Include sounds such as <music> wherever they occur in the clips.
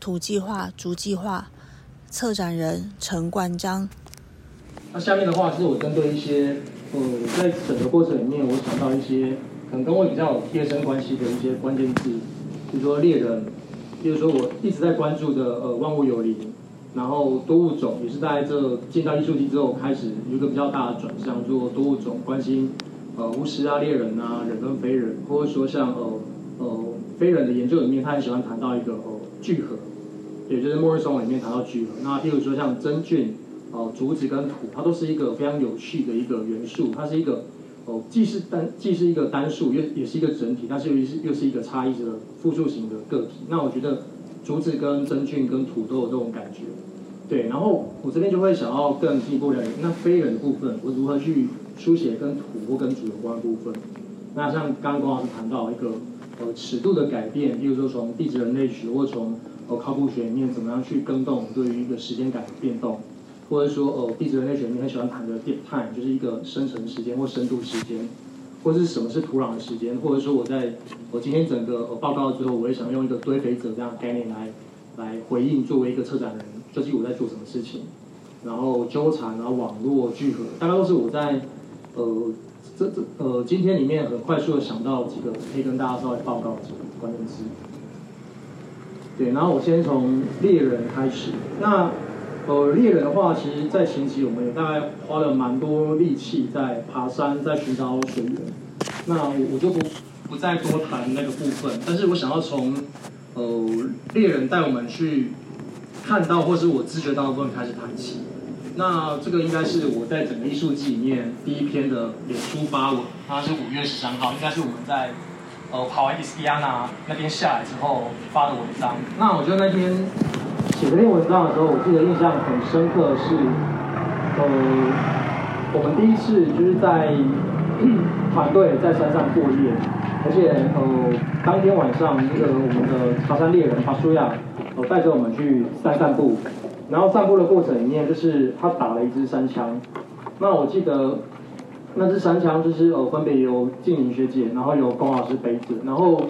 土计划竹计划，策展人陈冠章。那下面的话是我针对一些，呃，在整个过程里面，我想到一些可能跟我比较有贴身关系的一些关键字，比如说猎人，比如说我一直在关注的呃万物有灵，然后多物种也是在这进到艺术系之后开始有一个比较大的转向，做多物种关心呃巫师啊、猎人啊、人跟非人，或者说像呃呃非人的研究里面，他很喜欢谈到一个哦聚合，也就是莫瑞松里面谈到聚合。那譬如说像真菌。哦，竹子跟土，它都是一个非常有趣的一个元素。它是一个哦，既是单，既是一个单数，又也是一个整体，但是又是又是一个差异的复数型的个体。那我觉得竹子跟真菌跟土都有这种感觉。对，然后我这边就会想要更进一步了解，那非人的部分，我如何去书写跟土或跟土有关的部分？那像刚刚龚老师谈到一个呃尺度的改变，例如说从地质人类学或从呃考古学里面怎么样去更动对于一个时间感的变动。或者说，呃，地质人类学里面很喜欢谈的 deep time，就是一个生成时间或深度时间，或者是什么是土壤的时间，或者说我在我今天整个报告之后，我也想用一个堆肥者这样概念来来回应，作为一个策展人，究竟我在做什么事情，然后纠缠，然后网络聚合，大概都是我在呃这这呃今天里面很快速的想到几个可以跟大家稍微报告的几个关键词。对，然后我先从猎人开始，那。呃，猎人的话，其实，在前期我们也大概花了蛮多力气在爬山，在寻找水源。那我我就不不再多谈那个部分，但是我想要从呃猎人带我们去看到，或是我知觉到的部分开始谈起。那这个应该是我在整个艺术季里面第一篇的脸书发文，它是五月十三号，应该是我们在呃跑完伊斯蒂亚纳那边下来之后发的文章。那我觉得那天。写这篇文章的时候，我记得印象很深刻是，呃，我们第一次就是在团队在山上过夜，而且呃，当天晚上那个我们的爬山猎人巴苏亚，呃，带着我们去散散步，然后散步的过程里面，就是他打了一支三枪，那我记得那支三枪就是呃，分别由静玲学姐，然后由龚老师背着，然后。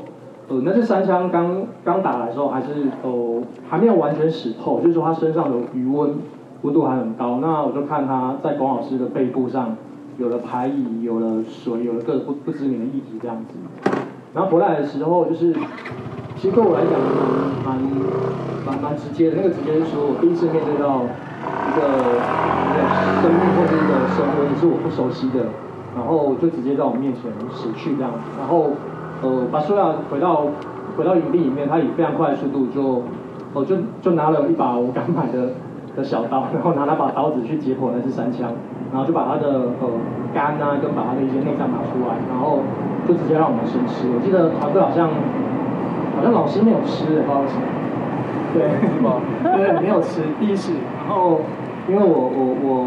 呃，那支三枪刚刚打来的时候，还是呃还没有完全死透，就是说他身上的余温温度还很高。那我就看他在龚老师的背部上有了排异，有了水，有了各不不知名的液体这样子。然后回来的时候，就是其实对我来讲蛮蛮蛮蛮直接的。那个直接是说我第一次面对到一个一个生命或者一个生物，是我不熟悉的，然后就直接在我面前死去这样，然后。呃，把塑料回到回到营地里面，他以非常快的速度就，我就就拿了一把我刚买的的小刀，然后拿那把刀子去解剖那支三枪，然后就把他的呃肝啊跟把他的一些内脏拿出来，然后就直接让我们先吃。我记得团队好像好像老师没有吃，不知道为什么。对，是吗？对，没有吃，第一次。然后因为我我我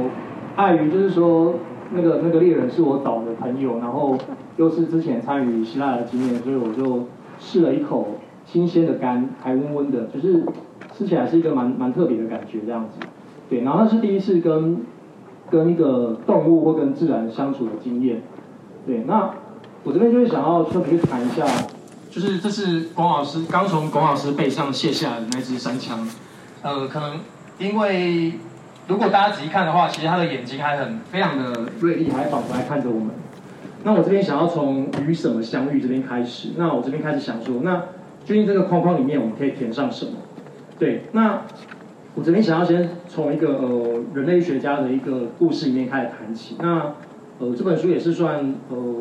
碍于就是说。那个那个猎人是我找的朋友，然后又是之前参与希腊的经验，所以我就试了一口新鲜的肝，还温温的，就是吃起来是一个蛮蛮特别的感觉这样子。对，然后那是第一次跟跟一个动物或跟自然相处的经验。对，那我这边就是想要特别去谈一下，就是这是龚老师刚从龚老师背上卸下来的那支三枪，呃，可能因为。如果大家仔细看的话，其实他的眼睛还很非常的锐利，还仿佛在看着我们。那我这边想要从与什么相遇这边开始。那我这边开始想说，那究竟这个框框里面我们可以填上什么？对，那我这边想要先从一个呃人类学家的一个故事里面开始谈起。那呃这本书也是算呃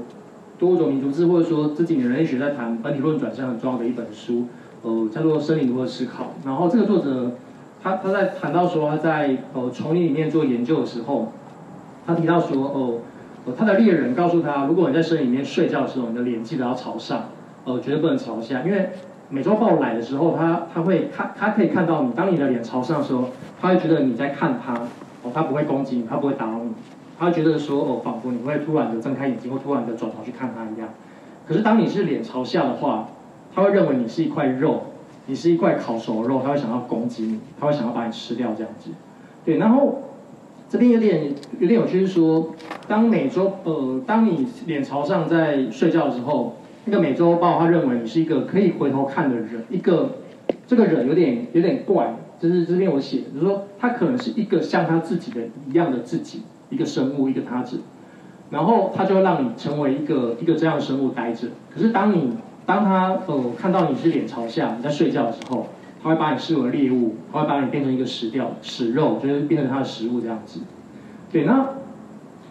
多种民族志，或者说这几年人类学在谈本体论转向很重要的一本书，呃叫做《森林如何思考》。然后这个作者。他他在谈到说他在呃丛林里面做研究的时候，他提到说哦，他的猎人告诉他，如果你在森林里面睡觉的时候，你的脸记得要朝上，呃绝对不能朝下，因为美洲豹来的时候，他他会看他可以看到你，当你的脸朝上的时候，他会觉得你在看他，哦他不会攻击你，他不会打扰，他觉得说哦仿佛你会突然的睁开眼睛或突然的转头去看他一样，可是当你是脸朝下的话，他会认为你是一块肉。你是一块烤熟的肉，他会想要攻击你，他会想要把你吃掉这样子。对，然后这边有点有点有趣，是说当美洲呃，当你脸朝上在睡觉的时候，那个美洲豹它认为你是一个可以回头看的人，一个这个人有点有点怪，就是这边我写，就是说他可能是一个像他自己的一样的自己，一个生物，一个他者，然后他就会让你成为一个一个这样的生物待着。可是当你当他呃看到你是脸朝下，你在睡觉的时候，他会把你视为猎物，他会把你变成一个食掉食肉，就是变成他的食物这样子。对，那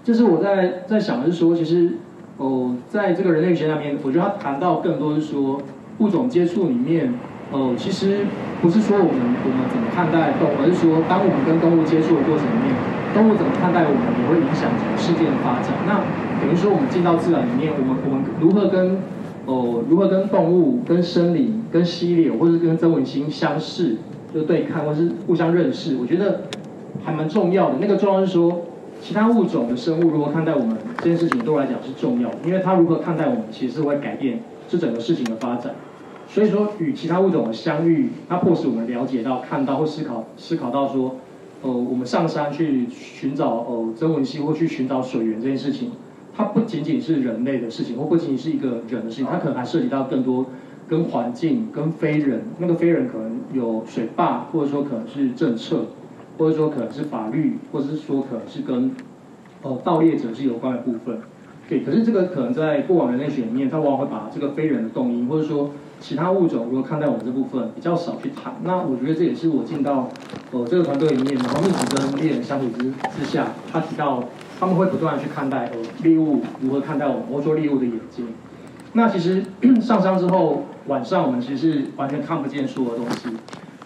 就是我在在想的是说，其实哦，在这个人类学那边，我觉得他谈到更多是说物种接触里面，哦，其实不是说我们我们怎么看待动物，而是说当我们跟动物接触的过程里面，动物怎么看待我们，也会影响整个世界的发展。那等于说我们进到自然里面，我们我们如何跟哦如何跟动物、跟森林、跟溪流，或者是跟曾文星相视，就对看，或是互相认识，我觉得还蛮重要的。那个重要是说。其他物种的生物如何看待我们这件事情，对我来讲是重要的，因为它如何看待我们，其实是会改变这整个事情的发展。所以说，与其他物种的相遇，它迫使我们了解到、看到或思考、思考到说，呃，我们上山去寻找呃曾文溪或去寻找水源这件事情，它不仅仅是人类的事情，或不仅仅是一个人的事情，它可能还涉及到更多跟环境、跟非人。那个非人可能有水坝，或者说可能是政策。或者说可能是法律，或者是说可能是跟哦盗猎者是有关的部分，对。可是这个可能在过往人类学里面，他往往会把这个非人的动因，或者说其他物种如何看待我们这部分比较少去谈。那我觉得这也是我进到哦这个团队里面，然后一直跟猎人相处之之下，他提到他们会不断去看待哦猎物如何看待我们，欧洲猎物的眼睛。那其实上山之后，晚上我们其实是完全看不见所有东西。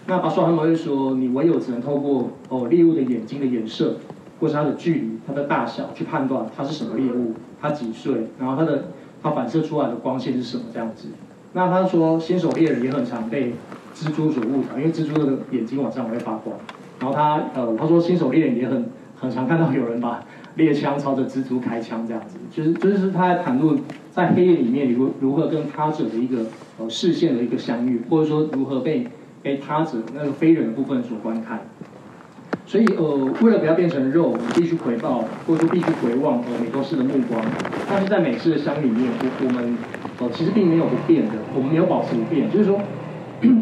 那巴说他们会说，你唯有只能透过哦猎物的眼睛的颜色，或是它的距离、它的大小去判断它是什么猎物，它几岁，然后它的它反射出来的光线是什么这样子。那他说新手猎人也很常被蜘蛛所误导，因为蜘蛛的眼睛晚上会发光。然后他呃他说新手猎人也很很常看到有人把猎枪朝着蜘蛛开枪这样子，就是就是他在谈论在黑夜里面如如何跟他者的一个呃视线的一个相遇，或者说如何被。被他者那个非人的部分所观看，所以呃，为了不要变成肉，我们必须回报，或者说必须回望呃美多士的目光。但是在美式的乡里面，我我们呃其实并没有不变的，我们没有保持不变，就是说，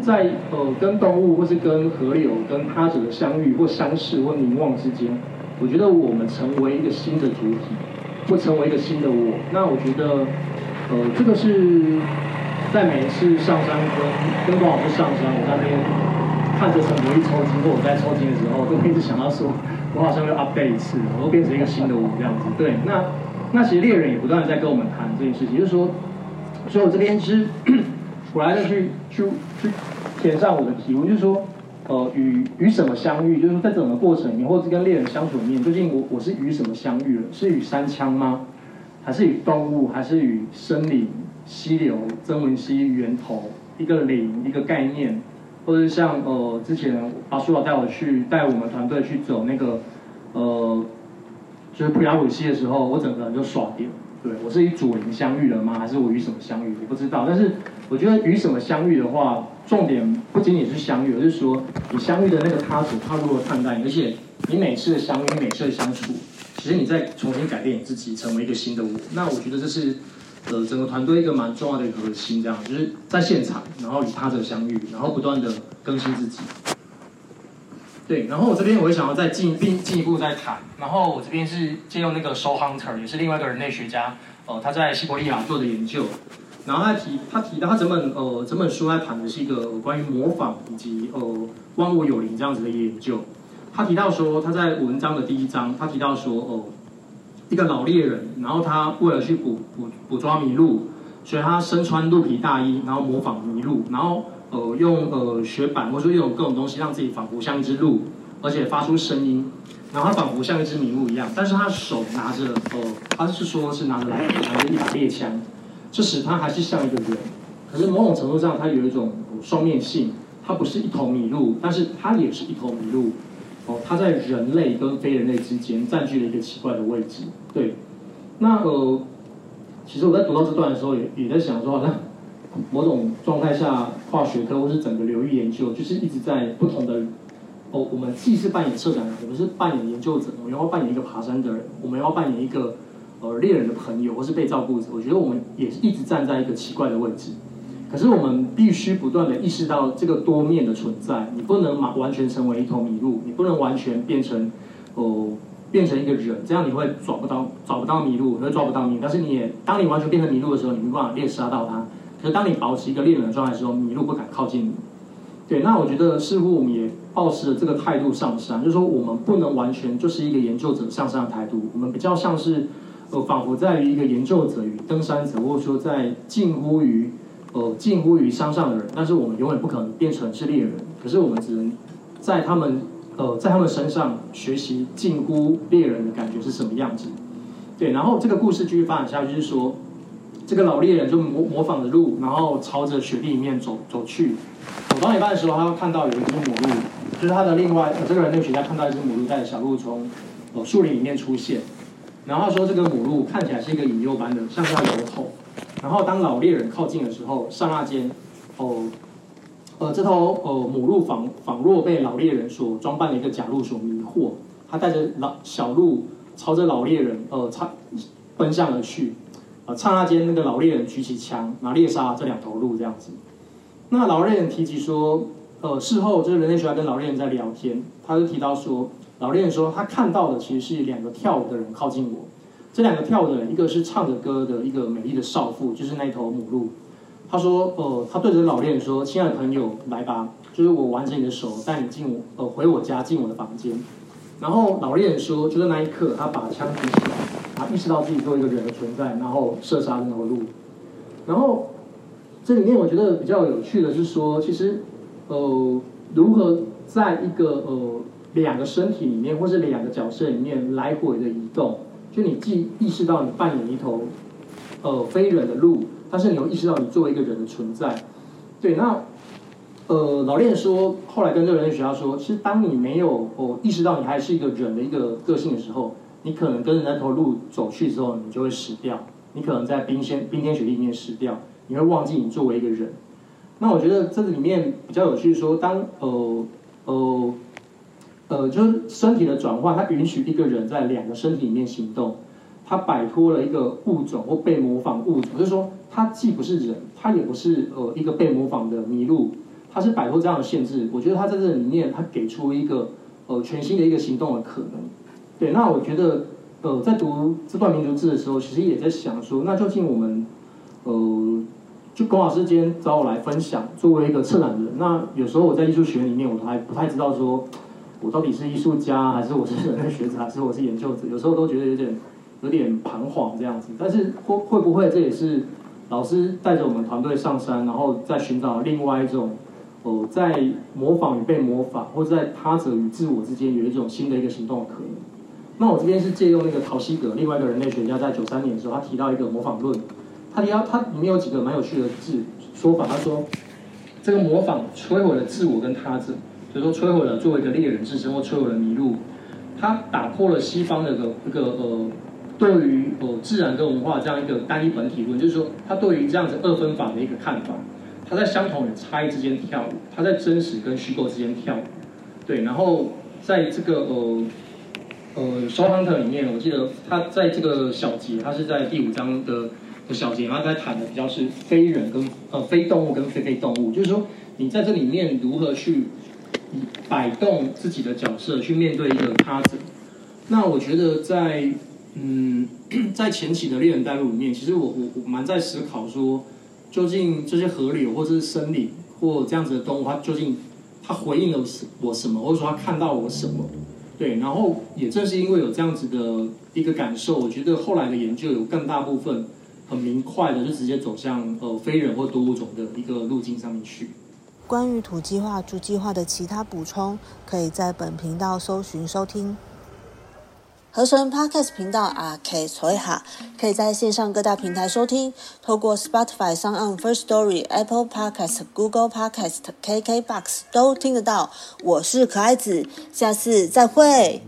在呃跟动物或是跟河流、跟他者的相遇或相视或凝望之间，我觉得我们成为一个新的主体，会成为一个新的我。那我觉得呃这个是。在每一次上山跟跟郭老师上山，我在那边看着陈博一抽筋，或我在抽筋的时候，都一直想到说，我好像要 update 一次，我都变成一个新的我这样子。对，那那其实猎人也不断的在跟我们谈这件事情，就是说，所以我这边是 <coughs> 我来的去去去填上我的题目，就是说，呃，与与什么相遇？就是说在整个过程里面，或者是跟猎人相处里面，究竟我我是与什么相遇了？是与山枪吗？还是与动物？还是与森林？溪流、曾文溪源头一个零一个概念，或者像呃之前阿叔老带我去带我们团队去走那个呃就是普雅鲁溪的时候，我整个人就爽掉。对我是与主灵相遇了吗？还是我与什么相遇？我不知道。但是我觉得与什么相遇的话，重点不仅仅是相遇，而是说你相遇的那个他者他如何看待你，而且你每次的相遇、每次的相处，其实你在重新改变你自己，成为一个新的我。那我觉得这是。呃，整个团队一个蛮重要的一个核心，这样就是在现场，然后与他者相遇，然后不断的更新自己。对，然后我这边我也想要再进并进一步再谈，然后我这边是借用那个 Show Hunter，也是另外一个人类学家，呃，他在西伯利亚做的研究，然后他提他提到他整本呃整本书在谈的是一个关于模仿以及呃万物有灵这样子的研究。他提到说他在文章的第一章，他提到说哦。一个老猎人，然后他为了去捕捕捕抓麋鹿，所以他身穿鹿皮大衣，然后模仿麋鹿，然后呃用呃雪板或者说用各种东西让自己仿佛像一只鹿，而且发出声音，然后他仿佛像一只麋鹿一样，但是他手拿着呃他是说是拿着来拿着一把猎枪，这使他还是像一个人，可是某种程度上他有一种双面性，他不是一头麋鹿，但是他也是一头麋鹿。哦，它在人类跟非人类之间占据了一个奇怪的位置。对，那呃，其实我在读到这段的时候，也也在想说，好像某种状态下，化学科或是整个流域研究，就是一直在不同的哦，我们既是扮演策展人，我们是扮演研究者，我们要扮演一个爬山的人，我们要扮演一个呃猎人的朋友或是被照顾者。我觉得我们也是一直站在一个奇怪的位置。可是我们必须不断的意识到这个多面的存在，你不能完完全成为一头麋鹿，你不能完全变成哦变成一个人，这样你会找不到找不到麋鹿，你会抓不到你。但是你也当你完全变成麋鹿的时候，你没办法猎杀到它。可是当你保持一个猎人的状态的时候，麋鹿不敢靠近你。对，那我觉得似乎我们也保持了这个态度上山，就是说我们不能完全就是一个研究者上山的态度，我们比较像是呃仿佛在于一个研究者与登山者，或者说在近乎于。呃，近乎于山上的人，但是我们永远不可能变成是猎人。可是我们只能在他们呃，在他们身上学习近乎猎人的感觉是什么样子。对，然后这个故事继续发展下去，就是说，这个老猎人就模模仿着鹿，然后朝着雪地里面走走去。走到一半的时候，他看到有一只母鹿，就是他的另外这个人类学家看到一只母鹿带着小鹿从呃树林里面出现，然后说这个母鹿看起来是一个引诱般的，像是要有头。然后当老猎人靠近的时候，刹那间，哦，呃，这头呃母鹿仿仿若被老猎人所装扮的一个假鹿所迷惑，他带着老小鹿朝着老猎人呃差奔向而去，啊，刹那间那个老猎人举起枪，拿猎杀这两头鹿这样子。那老猎人提及说，呃，事后就是人类学家跟老猎人在聊天，他就提到说，老猎人说他看到的其实是两个跳舞的人靠近我。这两个跳舞的人，一个是唱着歌的一个美丽的少妇，就是那头母鹿。他说：“呃，他对着老猎人说，亲爱的朋友，来吧，就是我挽着你的手，带你进我呃回我家，进我的房间。”然后老猎人说：“就在那一刻，他把枪举起来，他意识到自己作为一个人的存在，然后射杀那头鹿。”然后这里面我觉得比较有趣的是说，其实呃，如何在一个呃两个身体里面，或是两个角色里面来回的移动。就你既意识到你扮演一头，呃，非人的鹿，但是你又意识到你作为一个人的存在，对，那，呃，老练说，后来跟这个人学家说，其实当你没有哦意识到你还是一个人的一个个性的时候，你可能跟着那头鹿走去之后，你就会死掉，你可能在冰天冰天雪地里面死掉，你会忘记你作为一个人。那我觉得这里面比较有趣，说当呃呃。呃，就是身体的转换，它允许一个人在两个身体里面行动，他摆脱了一个物种或被模仿物种，就是说，他既不是人，他也不是呃一个被模仿的麋鹿，他是摆脱这样的限制。我觉得他在这里面，他给出一个呃全新的一个行动的可能。对，那我觉得呃在读这段民族志的时候，其实也在想说，那究竟我们呃，就龚老师今天找我来分享，作为一个策展人，那有时候我在艺术学里面，我还不太知道说。我到底是艺术家，还是我是人类学者，还是我是研究者？有时候都觉得有点有点彷徨这样子。但是会会不会这也是老师带着我们团队上山，然后再寻找另外一种哦，在模仿与被模仿，或者在他者与自我之间有一种新的一个行动可能？那我这边是借用那个陶西格，另外一个人类学家，在九三年的时候，他提到一个模仿论。他提到他里面有几个蛮有趣的字说法，他说这个模仿摧毁了自我跟他者。就说摧毁了作为一个猎人自身，或摧毁了麋鹿，他打破了西方的一个一个呃，对于呃自然跟文化这样一个单一本体论，就是说他对于这样子二分法的一个看法，他在相同与差异之间跳舞，他在真实跟虚构之间跳舞，对，然后在这个呃呃《s h o Hunter》里面，我记得他在这个小节，他是在第五章的的小节，然后在谈的比较是非人跟呃非动物跟非非动物，就是说你在这里面如何去。摆动自己的角色去面对一个他者，那我觉得在嗯，<clears throat> 在前期的猎人带路里面，其实我我我蛮在思考说，究竟这些河流或者是森林或这样子的动物，它究竟它回应了我什么，或者说它看到我什么？对，然后也正是因为有这样子的一个感受，我觉得后来的研究有更大部分很明快的就直接走向呃非人或多物种的一个路径上面去。关于土计划、竹计划的其他补充，可以在本频道搜寻收听。合成 Podcast 频道 RK 崔哈，可以在线上各大平台收听，透过 Spotify、s o n First Story、Apple Podcast、Google Podcast、KKBox 都听得到。我是可爱子，下次再会。